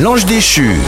L'ange déchu.